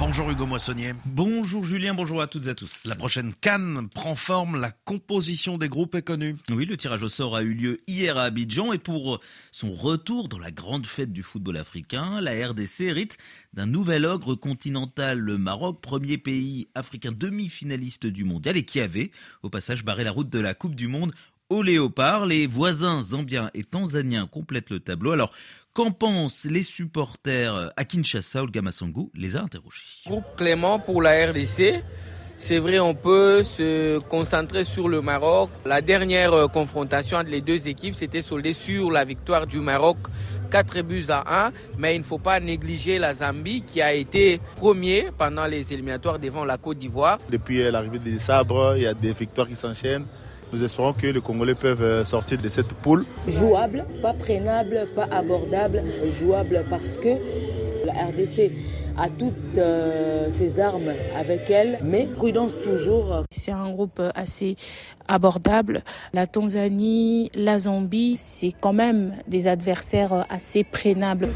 Bonjour Hugo Moissonnier. Bonjour Julien, bonjour à toutes et à tous. La prochaine Cannes prend forme, la composition des groupes est connue. Oui, le tirage au sort a eu lieu hier à Abidjan et pour son retour dans la grande fête du football africain, la RDC hérite d'un nouvel ogre continental, le Maroc, premier pays africain demi-finaliste du mondial et qui avait au passage barré la route de la Coupe du Monde au léopard. Les voisins zambiens et tanzaniens complètent le tableau. Alors, Qu'en pensent les supporters à Kinshasa Olga Massango les a interrogés. Groupe Clément pour la RDC. C'est vrai, on peut se concentrer sur le Maroc. La dernière euh, confrontation entre les deux équipes s'était soldée sur la victoire du Maroc 4 buts à 1, mais il ne faut pas négliger la Zambie qui a été premier pendant les éliminatoires devant la Côte d'Ivoire. Depuis l'arrivée des sabres, il y a des victoires qui s'enchaînent. Nous espérons que les Congolais peuvent euh, sortir de cette poule. Jouable, pas prénable, pas abordable, jouable parce que la RDC a toutes euh, ses armes avec elle, mais prudence toujours. C'est un groupe assez abordable. La Tanzanie, la Zambie, c'est quand même des adversaires assez prénables.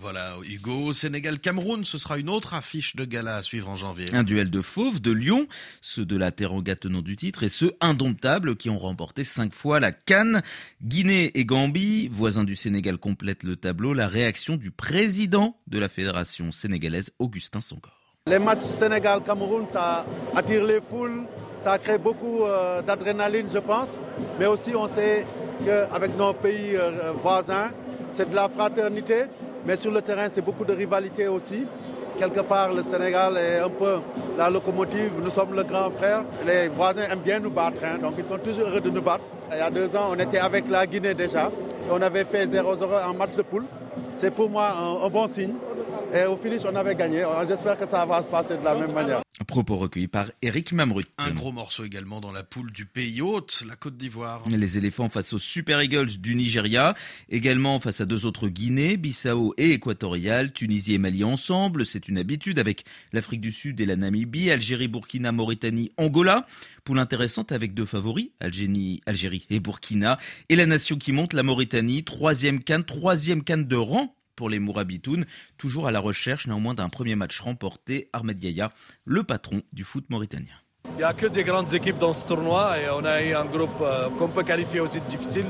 Voilà, Hugo, Sénégal-Cameroun, ce sera une autre affiche de gala à suivre en janvier. Un duel de fauves de Lyon, ceux de la Teranga tenant du titre et ceux indomptables qui ont remporté cinq fois la Cannes. Guinée et Gambie, voisins du Sénégal, complètent le tableau. La réaction du président de la fédération sénégalaise, Augustin Sangor. Les matchs Sénégal-Cameroun, ça attire les foules, ça crée beaucoup euh, d'adrénaline, je pense. Mais aussi, on sait qu'avec nos pays euh, voisins, c'est de la fraternité. Mais sur le terrain, c'est beaucoup de rivalité aussi. Quelque part, le Sénégal est un peu la locomotive. Nous sommes le grand frère. Les voisins aiment bien nous battre, hein, donc ils sont toujours heureux de nous battre. Il y a deux ans, on était avec la Guinée déjà. on avait fait 0-0 en match de poule. C'est pour moi un bon signe. Et au finish, on avait gagné. J'espère que ça va se passer de la même manière. Propos recueillis par Eric Mamrut. Un gros morceau également dans la poule du pays hôte, la Côte d'Ivoire. Les éléphants face aux Super Eagles du Nigeria, également face à deux autres Guinées, Bissau et Équatorial, Tunisie et Mali ensemble, c'est une habitude avec l'Afrique du Sud et la Namibie, Algérie, Burkina, Mauritanie, Angola. Poule intéressante avec deux favoris, Algérie, Algérie et Burkina. Et la nation qui monte, la Mauritanie, troisième canne, troisième canne de rang pour les Mourabitoun, toujours à la recherche néanmoins d'un premier match remporté. Ahmed Yaya, le patron du foot mauritanien. Il n'y a que des grandes équipes dans ce tournoi et on a eu un groupe euh, qu'on peut qualifier aussi difficile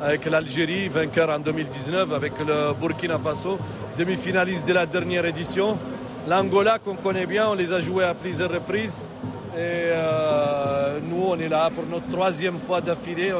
avec l'Algérie, vainqueur en 2019, avec le Burkina Faso, demi-finaliste de la dernière édition. L'Angola qu'on connaît bien, on les a joués à plusieurs reprises. Et euh, nous, on est là pour notre troisième fois d'affilée.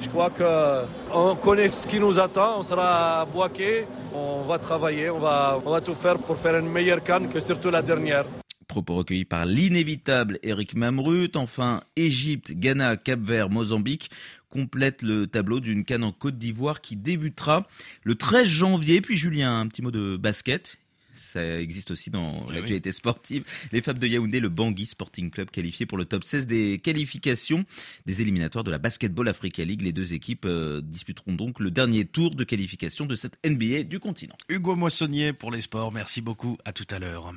Je crois qu'on connaît ce qui nous attend. On sera boqué. On va travailler. On va, on va tout faire pour faire une meilleure canne que surtout la dernière. Propos recueillis par l'inévitable Eric Mamrut. Enfin, Égypte, Ghana, Cap-Vert, Mozambique complètent le tableau d'une canne en Côte d'Ivoire qui débutera le 13 janvier. Puis Julien, un petit mot de basket ça existe aussi dans l'actualité sportive. Les femmes de Yaoundé, le Bangui Sporting Club qualifié pour le top 16 des qualifications des éliminatoires de la Basketball Africa League. Les deux équipes euh, disputeront donc le dernier tour de qualification de cette NBA du continent. Hugo Moissonnier pour les sports, merci beaucoup, à tout à l'heure.